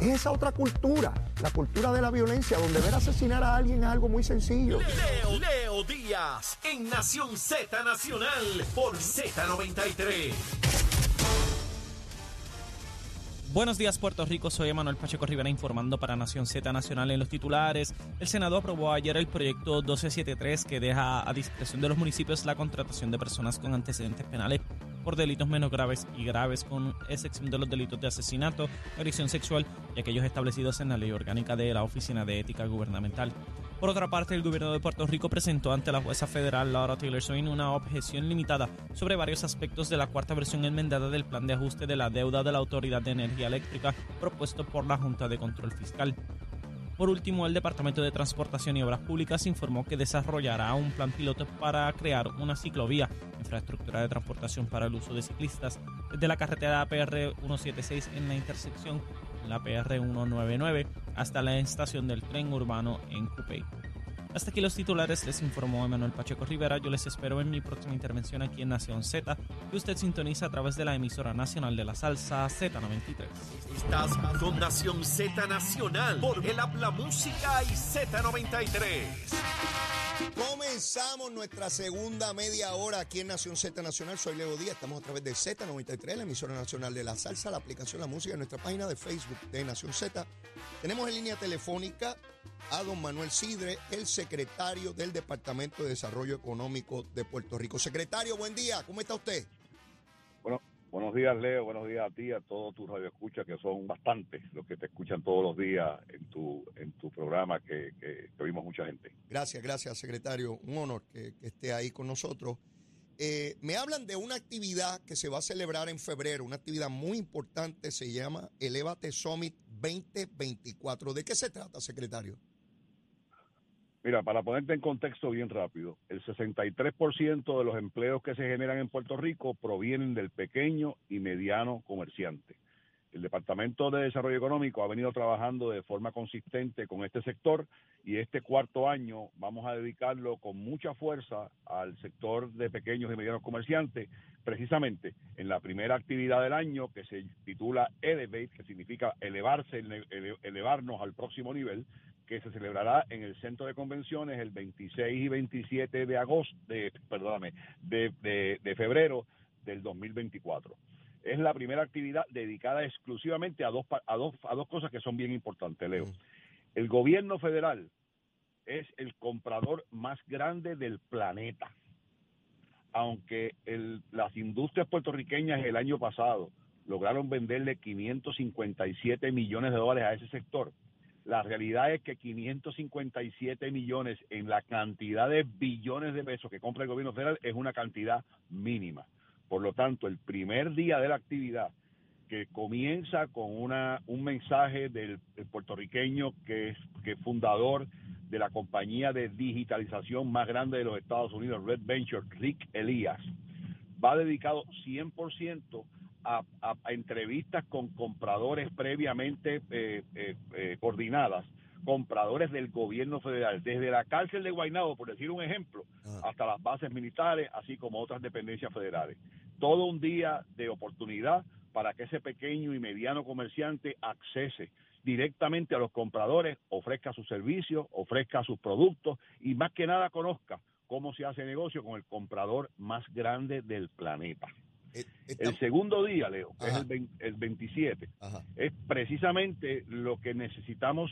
Es esa otra cultura, la cultura de la violencia, donde ver asesinar a alguien es algo muy sencillo. Leo, Leo Díaz en Nación Z Nacional por Z93. Buenos días Puerto Rico, soy Emanuel Pacheco Rivera informando para Nación Z Nacional en los titulares. El Senado aprobó ayer el proyecto 1273 que deja a discreción de los municipios la contratación de personas con antecedentes penales por delitos menos graves y graves, con excepción de los delitos de asesinato, agresión sexual y aquellos establecidos en la ley orgánica de la Oficina de Ética Gubernamental. Por otra parte, el gobierno de Puerto Rico presentó ante la jueza federal Laura Taylor Swain una objeción limitada sobre varios aspectos de la cuarta versión enmendada del plan de ajuste de la deuda de la Autoridad de Energía Eléctrica propuesto por la Junta de Control Fiscal. Por último, el Departamento de Transportación y Obras Públicas informó que desarrollará un plan piloto para crear una ciclovía, infraestructura de transportación para el uso de ciclistas, desde la carretera PR 176 en la intersección la PR 199 hasta la estación del tren urbano en Cupey. Hasta aquí los titulares, les informó Emanuel Pacheco Rivera. Yo les espero en mi próxima intervención aquí en Nación Z, que usted sintoniza a través de la emisora nacional de la salsa Z93. Estás con Nación Z Nacional por el Habla Música y Z93. Comenzamos nuestra segunda media hora aquí en Nación Z Nacional. Soy Leo Díaz, estamos a través de Z93, la emisora nacional de la salsa, la aplicación La Música, en nuestra página de Facebook de Nación Z. Tenemos en línea telefónica a don Manuel Sidre, el secretario del Departamento de Desarrollo Económico de Puerto Rico. Secretario, buen día, ¿cómo está usted? Bueno, buenos días Leo, buenos días a ti, a todos tus radioescuchas, que son bastantes los que te escuchan todos los días en tu, en tu programa, que, que, oímos mucha gente. Gracias, gracias, secretario. Un honor que, que esté ahí con nosotros. Eh, me hablan de una actividad que se va a celebrar en febrero, una actividad muy importante, se llama Elevate Summit 2024. ¿De qué se trata, secretario? Mira, para ponerte en contexto bien rápido, el 63% de los empleos que se generan en Puerto Rico provienen del pequeño y mediano comerciante. El Departamento de Desarrollo Económico ha venido trabajando de forma consistente con este sector y este cuarto año vamos a dedicarlo con mucha fuerza al sector de pequeños y medianos comerciantes, precisamente en la primera actividad del año que se titula Elevate, que significa elevarse, ele- elevarnos al próximo nivel, que se celebrará en el Centro de Convenciones el 26 y 27 de agosto, de, perdóname, de, de, de febrero del 2024. Es la primera actividad dedicada exclusivamente a dos, a dos, a dos cosas que son bien importantes, Leo. El gobierno federal es el comprador más grande del planeta. Aunque el- las industrias puertorriqueñas el año pasado lograron venderle 557 millones de dólares a ese sector, la realidad es que 557 millones en la cantidad de billones de pesos que compra el gobierno federal es una cantidad mínima. Por lo tanto, el primer día de la actividad, que comienza con una, un mensaje del, puertorriqueño que es, que fundador de la compañía de digitalización más grande de los Estados Unidos, Red Venture, Rick Elías, va dedicado 100% a, a, a entrevistas con compradores previamente eh, eh, eh, coordinadas, compradores del gobierno federal, desde la cárcel de Guaynabo, por decir un ejemplo, Ajá. hasta las bases militares, así como otras dependencias federales. Todo un día de oportunidad para que ese pequeño y mediano comerciante accese directamente a los compradores, ofrezca sus servicios, ofrezca sus productos y más que nada conozca cómo se hace negocio con el comprador más grande del planeta. Eh, El segundo día, Leo, que es Ajá. el, vein- el 27, Ajá. es precisamente lo que necesitamos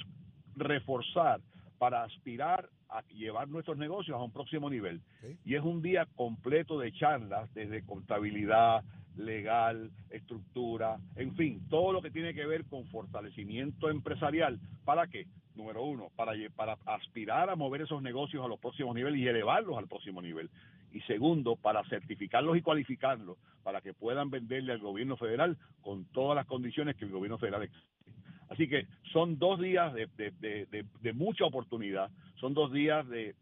reforzar para aspirar a llevar nuestros negocios a un próximo nivel. Y es un día completo de charlas, desde contabilidad, legal, estructura, en fin, todo lo que tiene que ver con fortalecimiento empresarial. ¿Para qué? Número uno, para, para aspirar a mover esos negocios a los próximos niveles y elevarlos al próximo nivel. Y segundo, para certificarlos y cualificarlos para que puedan venderle al gobierno federal con todas las condiciones que el gobierno federal exige. Así que son dos días de, de- de- de- mucha oportunidad, son dos días de-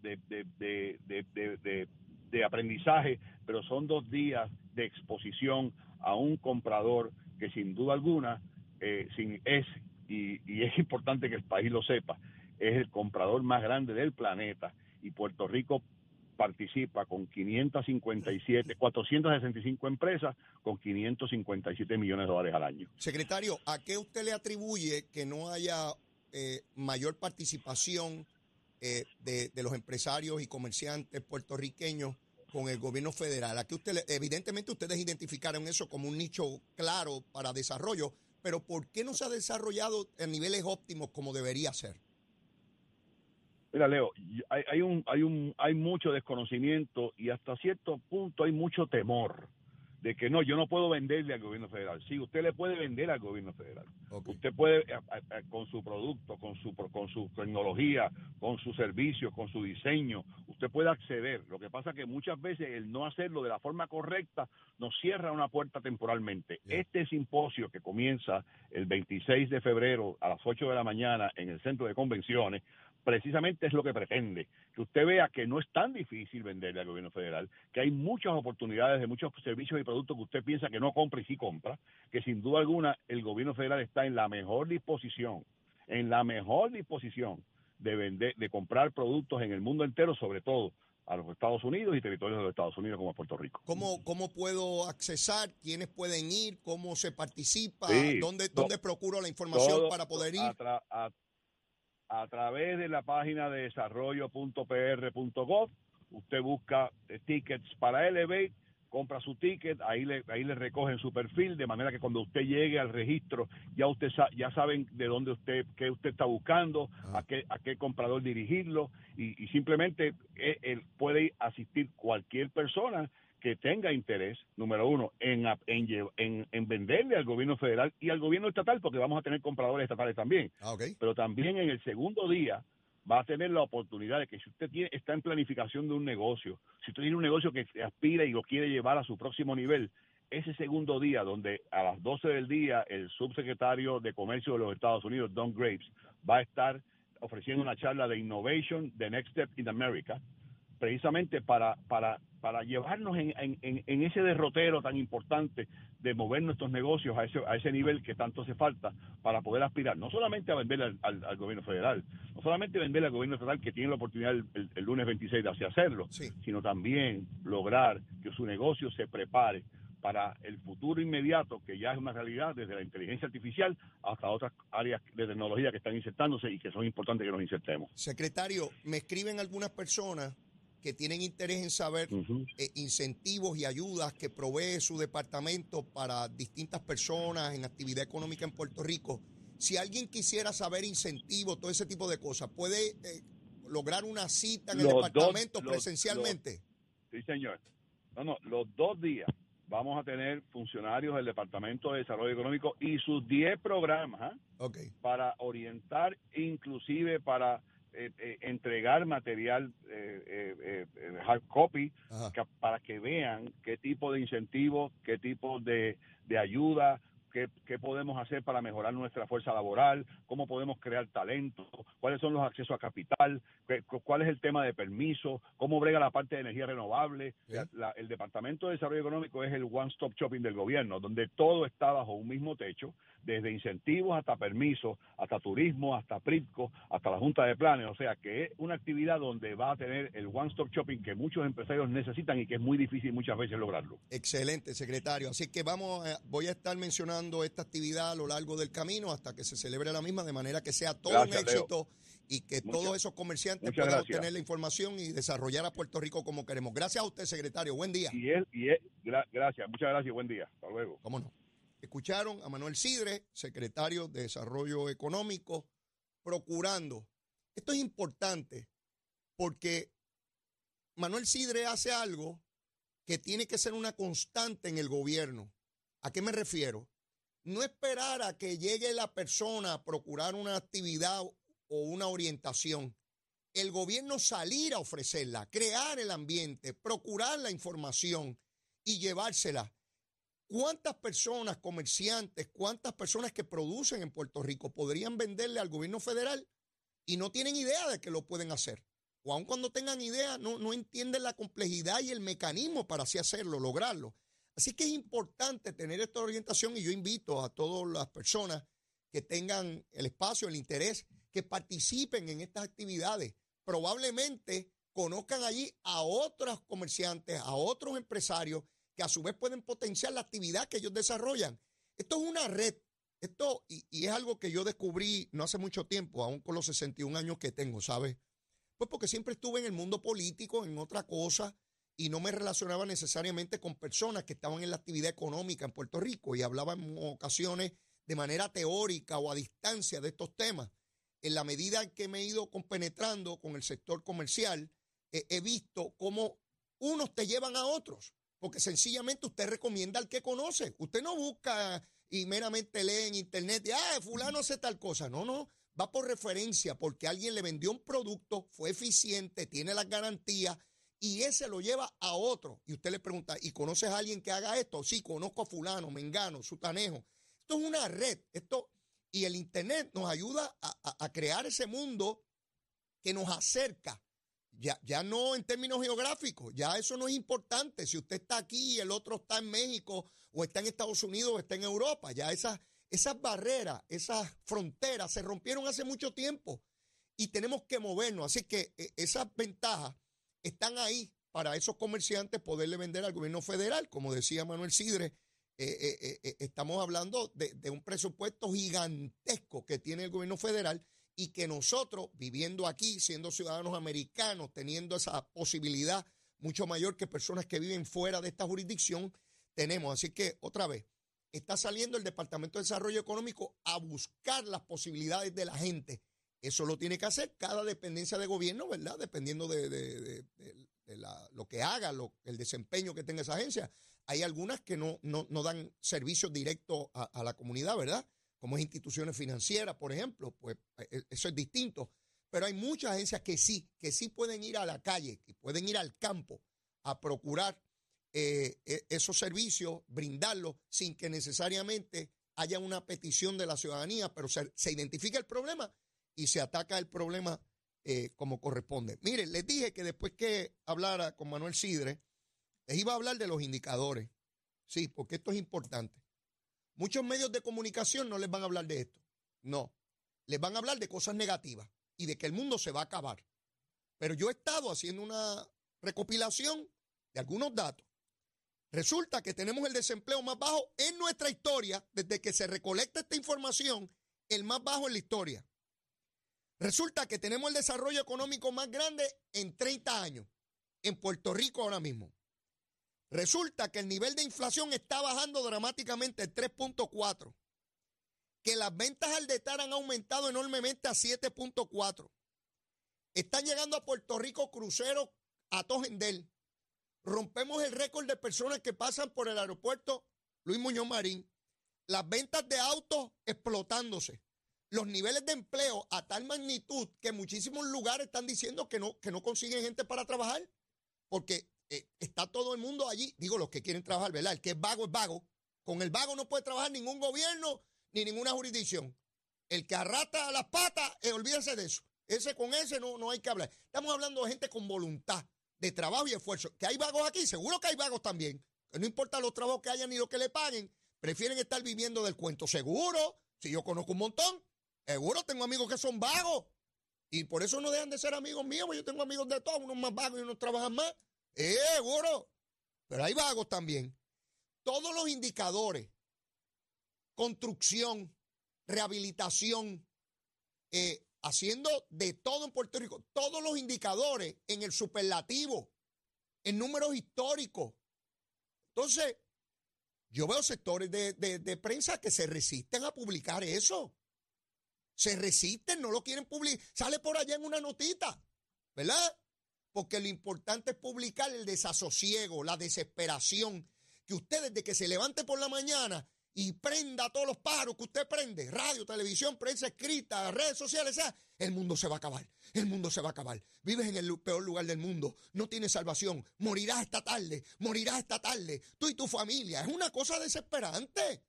de aprendizaje, pero son dos días de exposición a un comprador que sin duda alguna eh, sin es, y, y es importante que el país lo sepa, es el comprador más grande del planeta y Puerto Rico participa con 557, 465 empresas con 557 millones de dólares al año. Secretario, ¿a qué usted le atribuye que no haya eh, mayor participación eh, de, los empresarios y comerciantes puertorriqueños con el gobierno federal? ¿A qué usted evidentemente ustedes identificaron eso como un nicho claro para desarrollo, pero ¿por qué no se ha desarrollado en niveles óptimos como debería ser? Mira, Leo, hay, hay, un, hay, un, hay mucho desconocimiento y hasta cierto punto hay mucho temor de que no, yo no puedo venderle al gobierno federal. Sí, usted le puede vender al gobierno federal. Okay. Usted puede, con su producto, con su, con su tecnología, con su servicio, con su diseño, usted puede acceder. Lo que pasa es que muchas veces el no hacerlo de la forma correcta nos cierra una puerta temporalmente. Yeah. Este simposio que comienza el 26 de febrero a las 8 de la mañana en el centro de convenciones precisamente es lo que pretende, que usted vea que no es tan difícil venderle al gobierno federal, que hay muchas oportunidades de muchos servicios y productos que usted piensa que no compra y sí compra, que sin duda alguna el gobierno federal está en la mejor disposición, en la mejor disposición de vender, de comprar productos en el mundo entero, sobre todo a los Estados Unidos y territorios de los Estados Unidos como Puerto Rico. ¿Cómo, cómo puedo accesar? ¿Quiénes pueden ir? ¿Cómo se participa? Sí, ¿Dónde, ¿Dónde procuro la información para poder ir? A, tra, a, a través de la página de desarrollo.pr.gov. Usted busca eh, tickets para Elevate, compra su ticket, ahí le, ahí le recogen su perfil, de manera que cuando usted llegue al registro ya usted sa ya saben de dónde usted, qué usted está buscando, ah. a qué, a qué comprador dirigirlo, y, y simplemente él, él puede asistir cualquier persona que tenga interés, número uno, en, en, en, en, venderle al gobierno federal y al gobierno estatal, porque vamos a tener compradores estatales también. Ah, okay. Pero también en el segundo día va a tener la oportunidad de que si usted tiene, está en planificación de un negocio, si usted tiene un negocio que aspira y lo quiere llevar a su próximo nivel, ese segundo día, donde a las 12 del día el subsecretario de Comercio de los Estados Unidos, Don Graves, va a estar ofreciendo una charla de Innovation, The Next Step in America, precisamente para, para, para llevarnos en, en, en, ese derrotero tan importante de mover nuestros negocios a ese, a ese nivel que tanto hace falta para poder aspirar, no solamente a vender al, al, al gobierno federal, no solamente vender al gobierno federal que tiene la oportunidad el, el, el lunes 26 de hacerlo, sí. sino también lograr que su negocio se prepare para el futuro inmediato, que ya es una realidad desde la inteligencia artificial hasta otras áreas de tecnología que están insertándose y que son importantes que nos insertemos. Secretario, me escriben algunas personas que tienen interés en saber uh -huh. eh, incentivos y ayudas que provee su departamento para distintas personas en actividad económica en Puerto Rico. Si alguien quisiera saber incentivos, todo ese tipo de cosas, ¿puede eh, lograr una cita en los el departamento dos, presencialmente? Los, sí, señor. No, no, los dos días vamos a tener funcionarios del Departamento de Desarrollo Económico y sus 10 programas ¿eh? okay. para orientar, inclusive para eh, eh, entregar material eh, hard copy que, para que vean qué tipo de incentivos, qué tipo de, de ayuda, qué, qué, podemos hacer para mejorar nuestra fuerza laboral, cómo podemos crear talento, cuáles son los accesos a capital, cuál es el tema de permiso, cómo brega la parte de energía renovable. La, la, el Departamento de Desarrollo Económico es el one-stop shopping del gobierno, donde todo está bajo un mismo techo, desde incentivos hasta permisos, hasta turismo, hasta PRITCO, hasta la Junta de Planes. O sea, que es una actividad donde va a tener el one-stop shopping que muchos empresarios necesitan y que es muy difícil muchas veces lograrlo. Excelente, secretario. Así que vamos, a, voy a estar mencionando esta actividad a lo largo del camino hasta que se celebre la misma, de manera que sea todo gracias, un éxito. Leo. Y que muchas, todos esos comerciantes puedan gracias. obtener la información y desarrollar a Puerto Rico como queremos. Gracias a usted, secretario. Buen día. Y él, y él, gra gracias, muchas gracias. Buen día. Hasta luego. ¿Cómo no? Escucharon a Manuel Sidre, secretario de Desarrollo Económico, procurando. Esto es importante porque Manuel Sidre hace algo que tiene que ser una constante en el gobierno. ¿A qué me refiero? No esperar a que llegue la persona a procurar una actividad o una orientación. El gobierno salir a ofrecerla, crear el ambiente, procurar la información y llevársela. ¿Cuántas personas, comerciantes, cuántas personas que producen en Puerto Rico podrían venderle al gobierno federal y no tienen idea de que lo pueden hacer? O aun cuando tengan idea, no, no entienden la complejidad y el mecanismo para así hacerlo, lograrlo. Así que es importante tener esta orientación y yo invito a todas las personas que tengan el espacio, el interés, que participen en estas actividades. Probablemente conozcan allí a otros comerciantes, a otros empresarios que a su vez pueden potenciar la actividad que ellos desarrollan. Esto es una red. Esto, y, es algo que yo descubrí no hace mucho tiempo, aún con los 61 años que tengo, ¿sabes? Pues porque siempre estuve en el mundo político, en otra cosa, y no me relacionaba necesariamente con personas que estaban en la actividad económica en Puerto Rico y hablaba en ocasiones de manera teórica o a distancia de estos temas. En la medida en que me he ido compenetrando con el sector comercial, he visto cómo unos te llevan a otros, porque sencillamente usted recomienda al que conoce. Usted no busca y meramente lee en internet, y, ah, fulano hace tal cosa. No, no, va por referencia, porque alguien le vendió un producto, fue eficiente, tiene las garantías y ese lo lleva a otro. Y usted le pregunta, ¿y conoces a alguien que haga esto? Sí, conozco a fulano, mengano, sutanejo. Esto es una red. Esto, y el Internet nos ayuda a, crear ese mundo que nos acerca. Ya, ya no en términos geográficos, ya eso no es importante. Si usted está aquí y el otro está en México o está en Estados Unidos o está en Europa, ya esas, esas barreras, esas fronteras se rompieron hace mucho tiempo y tenemos que movernos. Así que eh, esas ventajas están ahí para esos comerciantes poderle vender al gobierno federal. Como decía Manuel Sidre, eh, eh, eh, estamos hablando de, un presupuesto gigantesco que tiene el gobierno federal y que nosotros, viviendo aquí, siendo ciudadanos americanos, teniendo esa posibilidad mucho mayor que personas que viven fuera de esta jurisdicción, tenemos. Así que, otra vez, está saliendo el Departamento de Desarrollo Económico a buscar las posibilidades de la gente eso lo tiene que hacer cada dependencia de gobierno, ¿verdad? Dependiendo de, lo que haga, el desempeño que tenga esa agencia. Hay algunas que no, no, dan servicios directos a, la comunidad, ¿verdad? Como es instituciones financieras, por ejemplo, pues e, e, eso es distinto. Pero hay muchas agencias que sí, que sí pueden ir a la calle, que pueden ir al campo a procurar eh, e, esos servicios, brindarlos sin que necesariamente haya una petición de la ciudadanía, pero se, se identifica el problema y se ataca el problema eh, como corresponde. Miren, les dije que después que hablara con Manuel Sidre, les iba a hablar de los indicadores. Sí, porque esto es importante. Muchos medios de comunicación no les van a hablar de esto. No, les van a hablar de cosas negativas y de que el mundo se va a acabar. Pero yo he estado haciendo una recopilación de algunos datos. Resulta que tenemos el desempleo más bajo en nuestra historia, desde que se recolecta esta información, el más bajo en la historia. Resulta que tenemos el desarrollo económico más grande en 30 años en Puerto Rico ahora mismo. Resulta que el nivel de inflación está bajando dramáticamente el 3.4, que las ventas al detar han aumentado enormemente a 7.4. Están llegando a Puerto Rico cruceros a Tojendel. Rompemos el récord de personas que pasan por el aeropuerto Luis Muñoz Marín. Las ventas de autos explotándose los niveles de empleo a tal magnitud que muchísimos lugares están diciendo que no, que no consiguen gente para trabajar, porque eh, está todo el mundo allí, digo los que quieren trabajar, ¿verdad? El que es vago es vago. Con el vago no puede trabajar ningún gobierno ni ninguna jurisdicción. El que arrastra las patas, eh, olvídese de eso. Ese con ese no, no hay que hablar. Estamos hablando de gente con voluntad, de trabajo y esfuerzo. Que hay vagos aquí, seguro que hay vagos también. Que no importa los trabajos que hayan ni lo que le paguen, prefieren estar viviendo del cuento. Seguro, si yo conozco un montón, Seguro tengo amigos que son vagos. Y por eso no dejan de ser amigos míos, yo tengo amigos de todos, unos más vagos y unos trabajan más. Seguro. Pero hay vagos también. Todos los indicadores, construcción, rehabilitación, eh, haciendo de todo en Puerto Rico, todos los indicadores en el superlativo, en números históricos. Entonces, yo veo sectores de prensa que se resisten a publicar eso se resisten, no lo quieren publicar. Sale por allá en una notita, ¿verdad? Porque lo importante es publicar el desasosiego, la desesperación. Que usted desde que se levante por la mañana y prenda todos los paros que usted prende, radio, televisión, prensa escrita, redes sociales, sea, el mundo se va a acabar, el mundo se va a acabar. Vives en el peor lugar del mundo, no tienes salvación, morirás esta tarde, morirás esta tarde, tú y tu familia. Es una cosa desesperante.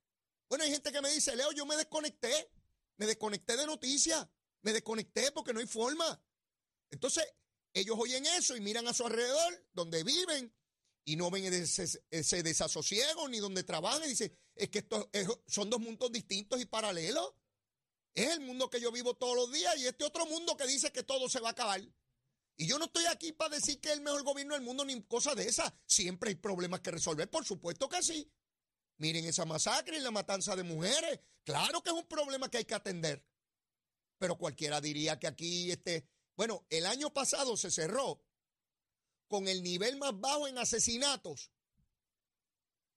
Bueno, hay gente que me dice, Leo, yo me desconecté. Me desconecté de noticias. Me desconecté porque no hay forma. Entonces, ellos oyen eso y miran a su alrededor, donde viven, y no ven ese, desasosiego ni donde trabajan. Y dicen, es que estos son dos mundos distintos y paralelos. Es el mundo que yo vivo todos los días y este otro mundo que dice que todo se va a acabar. Y yo no estoy aquí para decir que es el mejor gobierno del mundo ni cosa de esa. Siempre hay problemas que resolver, por supuesto que sí. Miren esa masacre y la matanza de mujeres. Claro que es un problema que hay que atender. Pero cualquiera diría que aquí, este, bueno, el año pasado se cerró con el nivel más bajo en asesinatos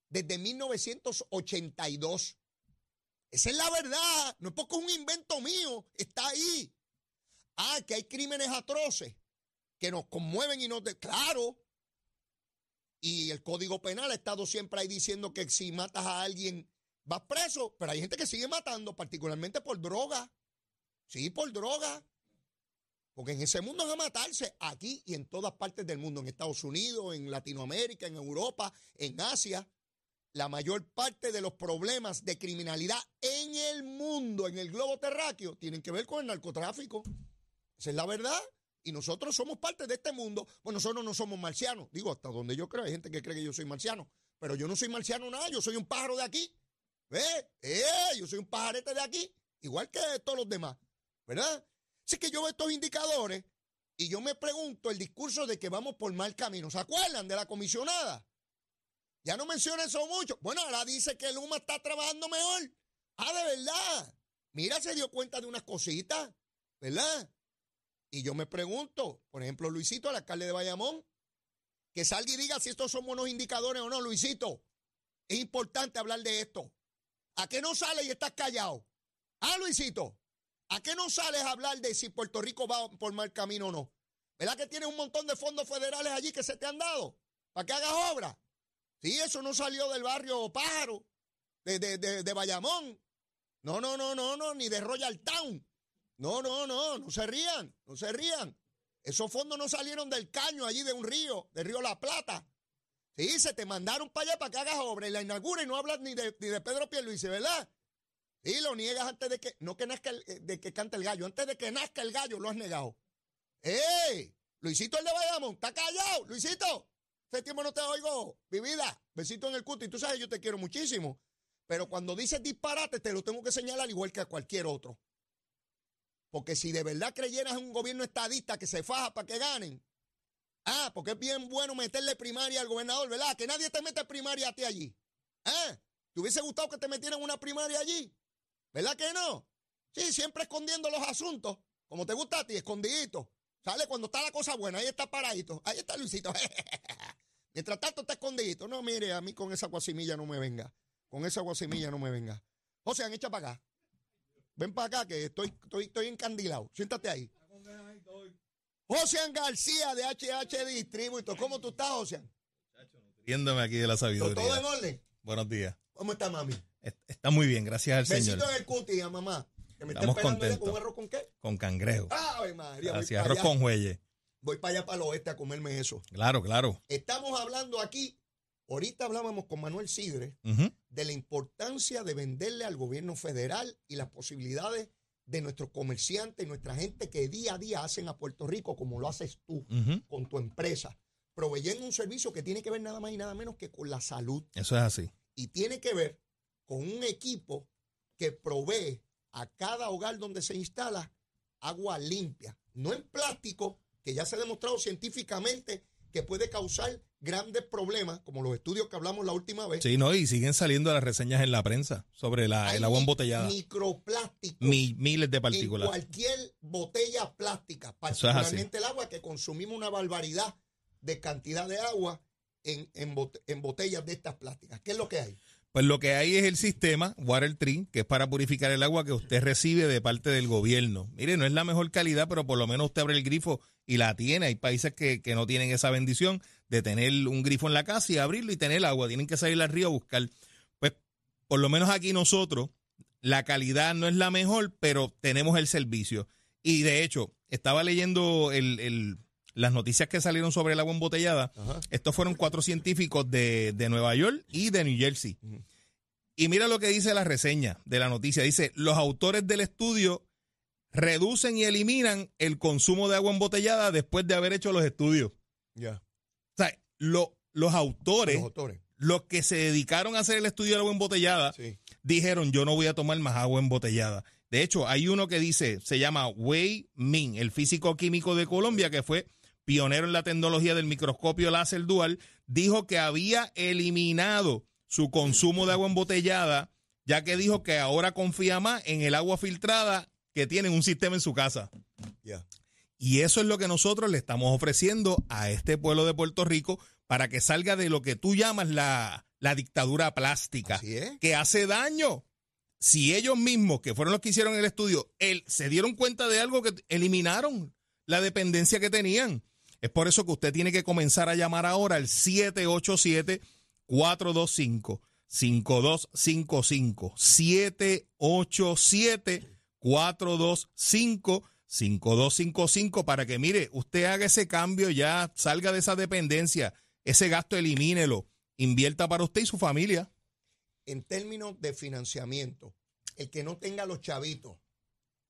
desde 1982. Esa es la verdad. No es porque es un invento mío. Está ahí. Ah, que hay crímenes atroces que nos conmueven y nos... De... Claro. Y el Código Penal ha estado siempre ahí diciendo que si matas a alguien vas preso, pero hay gente que sigue matando, particularmente por droga. Sí, por droga. Porque en ese mundo es a matarse, aquí y en todas partes del mundo, en Estados Unidos, en Latinoamérica, en Europa, en Asia. La mayor parte de los problemas de criminalidad en el mundo, en el globo terráqueo, tienen que ver con el narcotráfico. Esa es la verdad. Y nosotros somos parte de este mundo. Pues nosotros no somos marcianos. Digo, hasta donde yo creo, hay gente que cree que yo soy marciano. Pero yo no soy marciano nada, yo soy un pájaro de aquí. ¿Ves? ¿Eh? Yo soy un pajarete de aquí, igual que todos los demás. ¿Verdad? Así que yo veo estos indicadores y yo me pregunto el discurso de que vamos por mal camino. ¿Se acuerdan de la comisionada? Ya no menciona eso mucho. Bueno, ahora dice que el UMA está trabajando mejor. Ah, de verdad. Mira, se dio cuenta de unas cositas, ¿verdad? Y yo me pregunto, por ejemplo, Luisito, el alcalde de Bayamón, que salga y diga si estos son buenos indicadores o no, Luisito. Es importante hablar de esto. ¿A qué no sales y estás callado? Ah, Luisito, ¿a qué no sales a hablar de si Puerto Rico va por mal camino o no? ¿Verdad que tienes un montón de fondos federales allí que se te han dado para que hagas obra? Sí, eso no salió del barrio Pájaro, de, de, de, de Bayamón. No, no, no, no, no, ni de Royal Town. No, no, no, no se rían, no se rían. Esos fondos no salieron del caño allí de un río, del río La Plata. Sí, se te mandaron para allá para que hagas obra y la inaugura y no hablas ni de, ni de Pedro Pierluisi, ¿verdad? Sí, lo niegas antes de que, no que nazca eh, de que cante el gallo, antes de que nazca el gallo lo has negado. ¡Ey! Luisito el de Bayamón, está callado, Luisito. Hace tiempo no te oigo, mi vida. Besito en el cuto y tú sabes, yo te quiero muchísimo. Pero cuando dices disparate, te lo tengo que señalar igual que a cualquier otro. Porque si de verdad creyeras en un gobierno estadista que se faja para que ganen, ah, porque es bien bueno meterle primaria al gobernador, ¿verdad? Que nadie te mete primaria a ti allí. ¿Ah? ¿Te hubiese gustado que te metieran una primaria allí? ¿Verdad que no? Sí, siempre escondiendo los asuntos, como te gusta a ti, escondidito. Sale cuando está la cosa buena, ahí está paradito. Ahí está Luisito. Mientras tanto está escondidito. No, mire, a mí con esa guasimilla no me venga. Con esa guasimilla no me venga. José, han echa para acá. Ven para acá que estoy, estoy, estoy encandilado. Siéntate ahí. José García de HH Distribuito. ¿Cómo tú estás, José? Riéndome aquí de la sabiduría. ¿Todo en orden? Buenos días. ¿Cómo está, mami? Está muy bien, gracias al Besito Señor. en el cuti, a mamá. Que me Estamos contentos. ¿Con arroz con qué? Con cangrejo. Ay, María. para arroz allá. con jueyes. Voy para allá, para el oeste, a comerme eso. Claro, claro. Estamos hablando aquí, ahorita hablábamos con Manuel Sidre de la importancia de venderle al gobierno federal y las posibilidades de nuestros comerciantes y nuestra gente que día a día hacen a Puerto Rico como lo haces tú con tu empresa, proveyendo un servicio que tiene que ver nada más y nada menos que con la salud. Eso es así. y tiene que ver con un equipo que provee a cada hogar donde se instala agua limpia, no en plástico, que ya se ha demostrado científicamente que puede causar grandes problemas, como los estudios que hablamos la última vez. Sí, no, y siguen saliendo las reseñas en la prensa sobre la, el agua embotellada. Microplásticos Mi- miles de en partículas. cualquier botella plástica, es particularmente el agua, que consumimos una barbaridad de cantidad de agua en, en bot- en botellas de estas plásticas. ¿Qué es lo que hay? Pues lo que hay es el sistema Water Tree, que es para purificar el agua que usted recibe de parte del gobierno. Mire, no es la mejor calidad, pero por lo menos usted abre el grifo y la tiene. Hay países que, que no tienen esa bendición de tener un grifo en la casa y abrirlo y tener agua. Tienen que salir al río a buscar. Pues por lo menos aquí nosotros, la calidad no es la mejor, pero tenemos el servicio. Y de hecho, estaba leyendo el- el- las noticias que salieron sobre el agua embotellada. Estos fueron cuatro científicos de, de Nueva York y de New Jersey. Y mira lo que dice la reseña de la noticia. Dice, los autores del estudio reducen y eliminan el consumo de agua embotellada después de haber hecho los estudios. Ya. O sea, lo- los autores, Los autores. los que se dedicaron a hacer el estudio del agua embotellada, Sí. dijeron, yo no voy a tomar más agua embotellada. De hecho, hay uno que dice, se llama Wei Min, el físico químico de Colombia, que fue pionero en la tecnología del microscopio láser dual, dijo que había eliminado su consumo de agua embotellada, ya que dijo que ahora confía más en el agua filtrada que tiene un sistema en su casa. Y eso es lo que nosotros le estamos ofreciendo a este pueblo de Puerto Rico para que salga de lo que tú llamas la, la dictadura plástica, es. que hace daño. Si ellos mismos, que fueron los que hicieron el estudio, el- se dieron cuenta de algo que eliminaron la dependencia que tenían. Es por eso que usted tiene que comenzar a llamar ahora al 787-425-5255. 787-425-5255 para que, mire, usted haga ese cambio ya, salga de esa dependencia, ese gasto elimínelo, invierta para usted y su familia. En términos de financiamiento, el que no tenga los chavitos,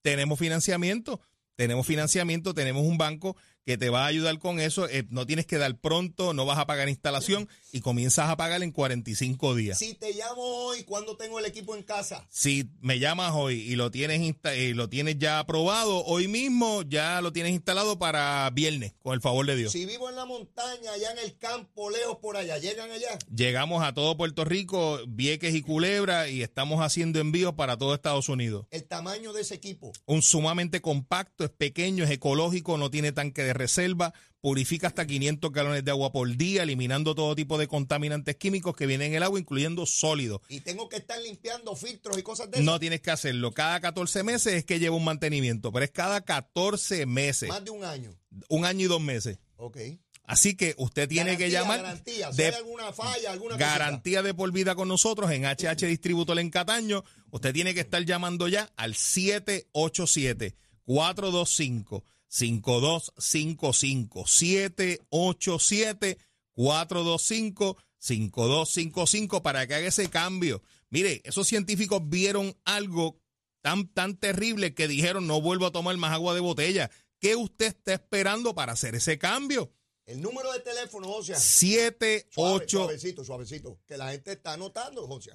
tenemos financiamiento, tenemos financiamiento, tenemos un banco que te va a ayudar con eso. eh, no tienes que dar pronto, no vas a pagar instalación y comienzas a pagar en 45 días. si te llamo hoy, cuando tengo el equipo en casa? Si me llamas hoy y lo tienes insta- y lo tienes ya aprobado, hoy mismo ya lo tienes instalado para viernes, con el favor de Dios. Si vivo en la montaña, allá en el campo, lejos por allá, ¿llegan allá? Llegamos a todo Puerto Rico, Vieques y Culebra y estamos haciendo envíos para todo Estados Unidos. El tamaño de ese equipo. un sumamente compacto, es pequeño, es ecológico, no tiene tanque de reserva, purifica hasta 500 galones de agua por día, eliminando todo tipo de contaminantes químicos que vienen en el agua, incluyendo sólidos. Y tengo que estar limpiando filtros y cosas de esas. No tienes que hacerlo. Cada 14 meses es que lleva un mantenimiento, pero es cada 14 meses, Más de un año. un año y dos meses. Ok. Así que usted tiene que llamar Garantía. Si de hay alguna falla, alguna cosita. garantía de por vida con nosotros en HH Distributor en Cataño. Usted tiene que estar llamando ya al 787 425 5255 787 425 5255 para que haga ese cambio. Mire, esos científicos vieron algo tan tan terrible que dijeron no vuelvo a tomar más agua de botella. ¿Qué usted está esperando para hacer ese cambio? El número de teléfono, José. 78 Suavecito, suavecito. Que la gente está anotando, José.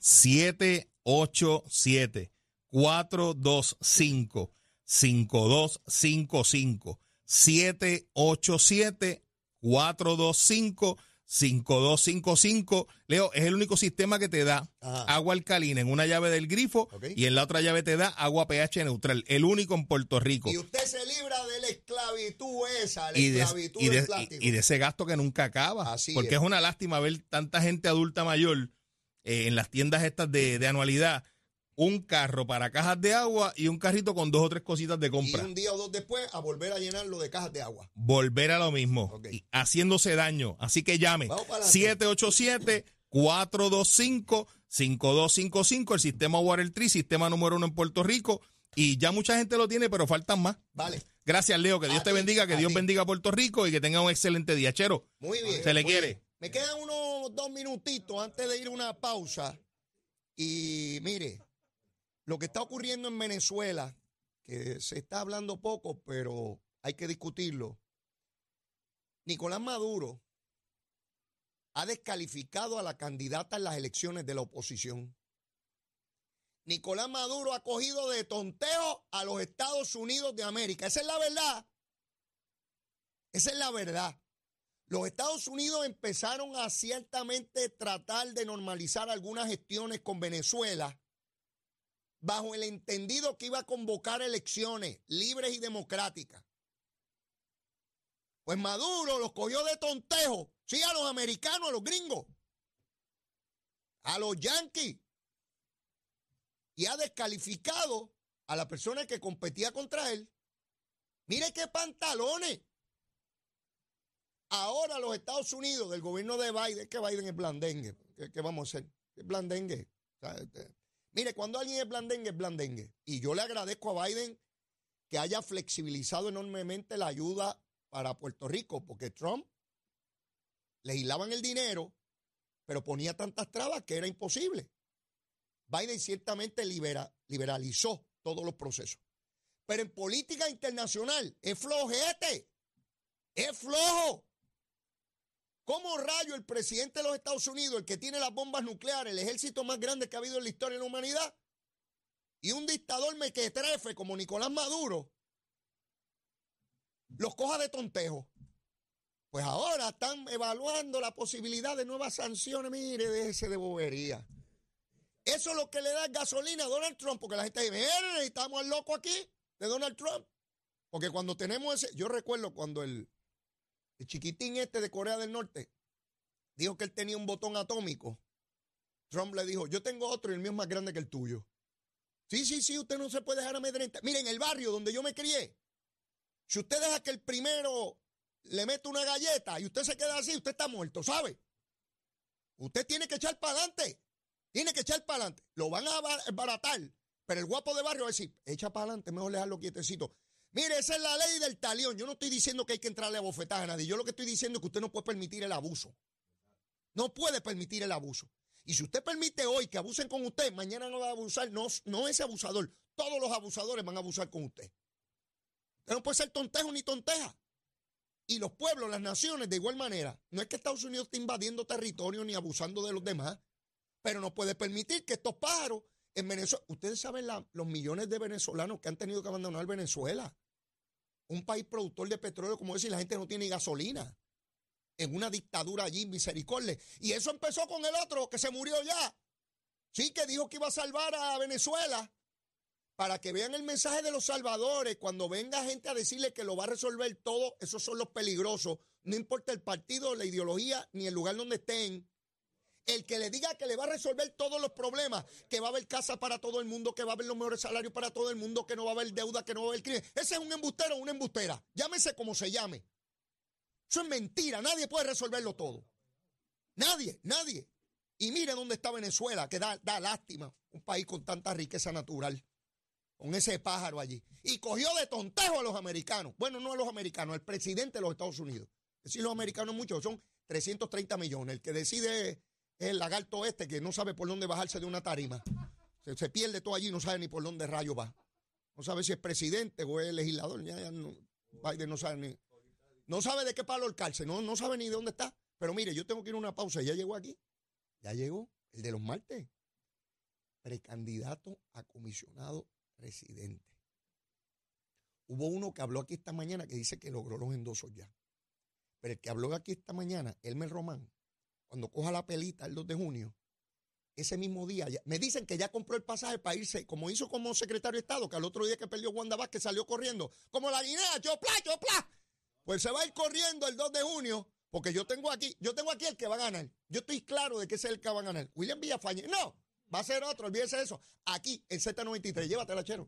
787 425 5255 787 425 5255 Leo, es el único sistema que te da Ajá. agua alcalina en una llave del grifo y en la otra llave te da agua pH neutral. El único en Puerto Rico. Y usted se libra de la esclavitud esa, la y de, esclavitud y de- del plástico. y de ese gasto que nunca acaba. Así porque es. es. una lástima ver tanta gente adulta mayor eh, en las tiendas estas de, de anualidad. Un carro para cajas de agua y un carrito con dos o tres cositas de Y compra. un día o dos después a volver a llenarlo de cajas de agua. Volver a lo mismo, y haciéndose daño. Así que llame. Vamos para adelante. 787-425-5255, el sistema Water Tree, sistema número uno en Puerto Rico. Y ya mucha gente lo tiene, pero faltan más. Vale. Gracias, Leo. Que Dios A te ti, bendiga, que Dios ti. bendiga a Puerto Rico y que tenga un excelente día. Chero, Muy bien. se le quiere. bien. Me quedan unos dos minutitos antes de ir a una pausa. Y mire, lo que está ocurriendo en Venezuela, que se está hablando poco, pero hay que discutirlo. Nicolás Maduro ha descalificado a la candidata en las elecciones de la oposición. Nicolás Maduro ha cogido de tonteo a los Estados Unidos de América. Esa es la verdad. Esa es la verdad. Los Estados Unidos empezaron a ciertamente tratar de normalizar algunas gestiones con Venezuela bajo el entendido que iba a convocar elecciones libres y democráticas. Pues Maduro los cogió de tontejo, sí, a los americanos, a los gringos, a los yanquis, y ha descalificado a la persona que competía contra él. Mire qué pantalones. Ahora los Estados Unidos, del gobierno de Biden, que Biden es blandengue. ¿Qué, vamos a hacer? Es blandengue. O este, mire, cuando alguien es blandengue, es blandengue. Y yo le agradezco a Biden que haya flexibilizado enormemente la ayuda para Puerto Rico, porque Trump legislaban el dinero, pero ponía tantas trabas que era imposible. Biden ciertamente libera- liberalizó todos los procesos. Pero en política internacional es flojete, es flojo. ¿Cómo rayo el presidente de los Estados Unidos, el que tiene las bombas nucleares, el ejército más grande que ha habido en la historia de la humanidad, y un dictador mequetrefe como Nicolás Maduro, los coja de tontejo? Pues ahora están evaluando la posibilidad de nuevas sanciones. Mire, déjese de bobería. Eso es lo que le da gasolina a Donald Trump, porque la gente dice, necesitamos al loco aquí de Donald Trump. Porque cuando tenemos ese, yo recuerdo cuando el, el chiquitín este de Corea del Norte dijo que él tenía un botón atómico, Trump le dijo, yo tengo otro y el mío es más grande que el tuyo. Sí, sí, sí, usted no se puede dejar amedrentar. Miren, el barrio donde yo me crié, si usted deja que el primero le mete una galleta y usted se queda así, usted está muerto, ¿sabe? Usted tiene que echar para adelante. Tiene que echar para adelante. Lo van a baratar. Pero el guapo de barrio va a decir, echa para adelante, mejor dejarlo quietecito. Mire, esa es la ley del talión. Yo no estoy diciendo que hay que entrarle a bofetar a nadie. Yo lo que estoy diciendo es que usted no puede permitir el abuso. No puede permitir el abuso. Y si usted permite hoy que abusen con usted, mañana no va a abusar, no, no ese abusador. Todos los abusadores van a abusar con usted. Usted no puede ser tontejo ni tonteja. Y los pueblos, las naciones, de igual manera. No es que Estados Unidos esté invadiendo territorio ni abusando de los demás, pero no puede permitir que estos pájaros en Venezuela. Ustedes saben los millones de venezolanos que han tenido que abandonar Venezuela. Un país productor de petróleo, como decir, la gente no tiene gasolina en una dictadura allí, misericordia. Y eso empezó con el otro que se murió ya. Sí, que dijo que iba a salvar a Venezuela. Para que vean el mensaje de los salvadores, cuando venga gente a decirle que lo va a resolver todo, esos son los peligrosos. No importa el partido, la ideología, ni el lugar donde estén. El que le diga que le va a resolver todos los problemas, que va a haber casa para todo el mundo, que va a haber los mejores salarios para todo el mundo, que no va a haber deuda, que no va a haber crimen. Ese es un embustero o una embustera. Llámese como se llame. Eso es mentira, nadie puede resolverlo todo. Nadie, nadie. Y mire dónde está Venezuela, que da, da lástima, un país con tanta riqueza natural, con ese pájaro allí. Y cogió de tontejo a los americanos. Bueno, no a los americanos, al presidente de los Estados Unidos. Decir los americanos muchos, son 330 millones. El que decide es el lagarto este que no sabe por dónde bajarse de una tarima. Se, pierde todo allí, no sabe ni por dónde rayo va. No sabe si es presidente o es legislador. Ya, no, Biden no sabe ni. No sabe de qué palo el cárcel, no, no sabe ni de dónde está. Pero mire, yo tengo que ir a una pausa. Ya llegó aquí. Ya llegó el de los martes. Precandidato a comisionado residente. Hubo uno que habló aquí esta mañana que dice que logró los endosos ya. Pero el que habló aquí esta mañana, Elmer Román, cuando coja la pelita el 2 de junio, ese mismo día, me dicen que ya compró el pasaje para irse, como hizo como secretario de Estado, que al otro día que perdió Wanda Vázquez salió corriendo, como la guinea, yo pla, yo pla. Pues se va a ir corriendo el 2 de junio, porque yo tengo aquí, yo tengo aquí el que va a ganar. Yo estoy claro de que es el que va a ganar. William Villafañe, no, va a ser otro, olvídese de eso. Aquí, el Z93, llévatela, chero.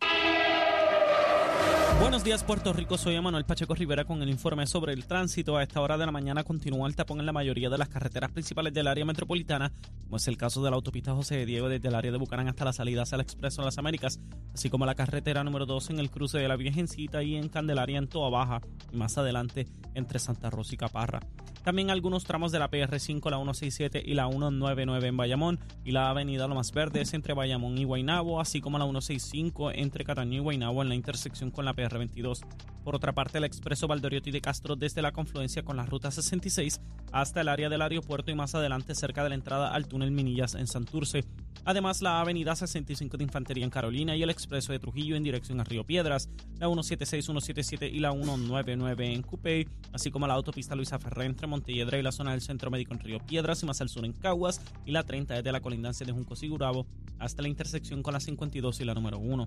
Buenos días, Puerto Rico. Soy Emanuel Pacheco Rivera con el informe sobre el tránsito. A esta hora de la mañana continúa el tapón en la mayoría de las carreteras principales del área metropolitana, como es el caso de la autopista José Diego desde el área de Bucarán hasta la salida hacia el Expreso de las Américas, así como la carretera número 2 en el cruce de la Virgencita y en Candelaria en Toa Baja, y más adelante entre Santa Rosa y Caparra. También algunos tramos de la PR5, la 167 y la 199 en Bayamón, y la avenida Lomas Verdes entre Bayamón y Guaynabo, así como la 165 entre Cataño y Guaynabo en la intersección con la PR22. Por otra parte, el expreso Valdoriotti de Castro desde la confluencia con la ruta 66 hasta el área del aeropuerto y más adelante cerca de la entrada al túnel Minillas en Santurce. Además, la avenida 65 de Infantería en Carolina y el expreso de Trujillo en dirección a Río Piedras, la 176, 177 y la 199 en Cupey, así como la autopista Luisa Ferré entre Montelledra y la zona del Centro Médico en Río Piedras y más al sur en Caguas y la 30 desde la colindancia de Junco Sigurabo hasta la intersección con la 52 y la número 1.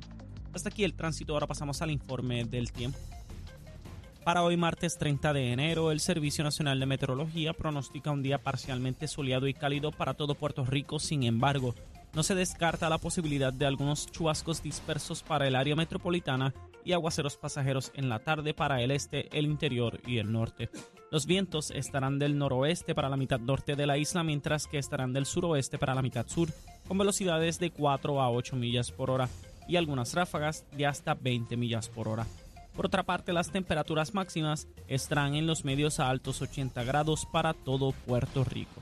Hasta aquí el tránsito, ahora pasamos al informe del tiempo. Para hoy martes 30 de enero, el Servicio Nacional de Meteorología pronostica un día parcialmente soleado y cálido para todo Puerto Rico, sin embargo, no se descarta la posibilidad de algunos chubascos dispersos para el área metropolitana y aguaceros pasajeros en la tarde para el este, el interior y el norte. Los vientos estarán del noroeste para la mitad norte de la isla, mientras que estarán del suroeste para la mitad sur, con velocidades de 4 a 8 millas por hora y algunas ráfagas de hasta 20 millas por hora. Por otra parte, las temperaturas máximas estarán en los medios a altos 80 grados para todo Puerto Rico.